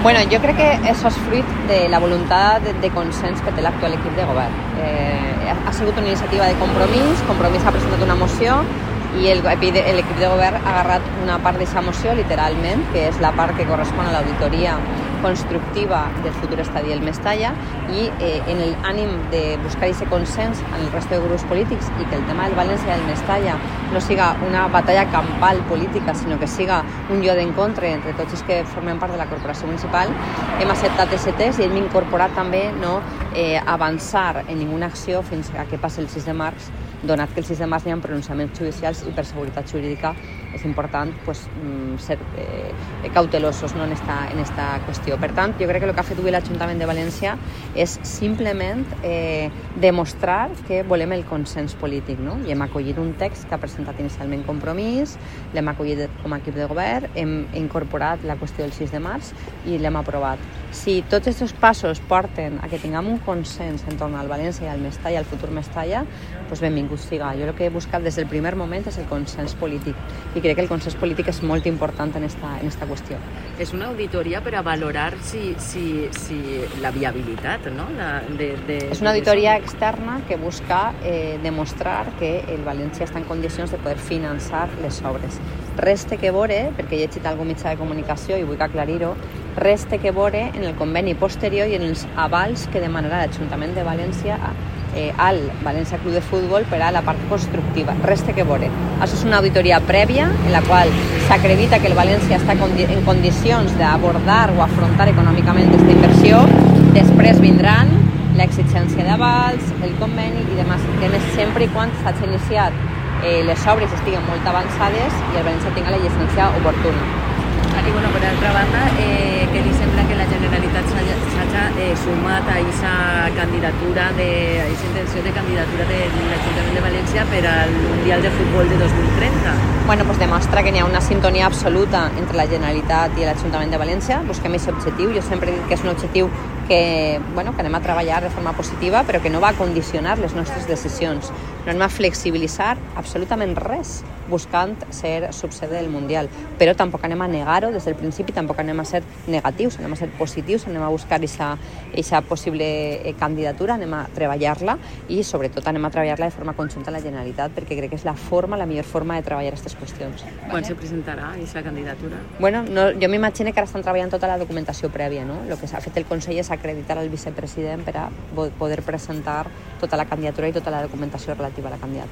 Bueno, jo crec que això és fruit de la voluntat de, de consens que té l'actual equip de govern. Eh, ha sigut una iniciativa de compromís, Compromís ha presentat una moció i l'equip de govern ha agarrat una part d'aquesta moció, literalment, que és la part que correspon a l'auditoria constructiva del futur estadi del Mestalla i eh, en el ànim de buscar aquest consens en el resto de grups polítics i que el tema del València del Mestalla no siga una batalla campal política, sinó que siga un lloc d'encontre entre tots els que formen part de la corporació municipal, hem acceptat aquest text i hem incorporat també no eh, avançar en ninguna acció fins a que passi el 6 de març donat que el 6 de març hi ha pronunciaments judicials i per seguretat jurídica és important pues, mm, ser eh, cautelosos no, en, esta, en esta qüestió. Per tant, jo crec que el que ha fet avui l'Ajuntament de València és simplement eh, demostrar que volem el consens polític no? i hem acollit un text que ha presentat inicialment Compromís, l'hem acollit com a equip de govern, hem incorporat la qüestió del 6 de març i l'hem aprovat. Si tots aquests passos porten a que tinguem un consens entorn al València i al Mestalla, al futur Mestalla, doncs benvingut siga. Jo el que he buscat des del primer moment és el consens polític i crec que el consens polític és molt important en esta, en esta qüestió. És una auditoria per a valorar si, si, si la viabilitat no? La, de, de, és una auditoria externa que busca eh, demostrar que el València està en condicions de poder finançar les obres. Res té que veure, perquè he llegit algun mitjà de comunicació i vull aclarir-ho, res té que veure en el conveni posterior i en els avals que demanarà l'Ajuntament de València eh, al València Club de Futbol per a la part constructiva. Res té que veure. Això és una auditoria prèvia en la qual s'acredita que el València està en condicions d'abordar o afrontar econòmicament aquesta inversió. Després vindran l'exigència d'avals, el conveni i demés, demés sempre i quan s'hagi iniciat eh, les obres estiguen molt avançades i el València tinga la llicència oportuna. I bueno, per altra banda, sumat a aquesta candidatura, de, a aquesta intenció de candidatura de l'Ajuntament de València per al Mundial de Futbol de 2030? Bueno, pues demostra que n'hi ha una sintonia absoluta entre la Generalitat i l'Ajuntament de València. Busquem aquest objectiu. Jo sempre dit que és un objectiu que, bueno, que anem a treballar de forma positiva, però que no va condicionar les nostres decisions. No anem a flexibilitzar absolutament res buscant ser subsede del Mundial, però tampoc anem a negar-ho des del principi, tampoc anem a ser negatius, anem a ser positius, anem a buscar aquesta possible eh, candidatura, anem a treballar-la i sobretot anem a treballar-la de forma conjunta a la Generalitat perquè crec que és la forma, la millor forma de treballar aquestes qüestions. Quan se presentarà aquesta candidatura? Bueno, no, jo m'imagino que ara estan treballant tota la documentació prèvia, no? El que s'ha fet el Consell és acreditar al vicepresident per a poder presentar tota la candidatura i tota la documentació relativa a la candidatura.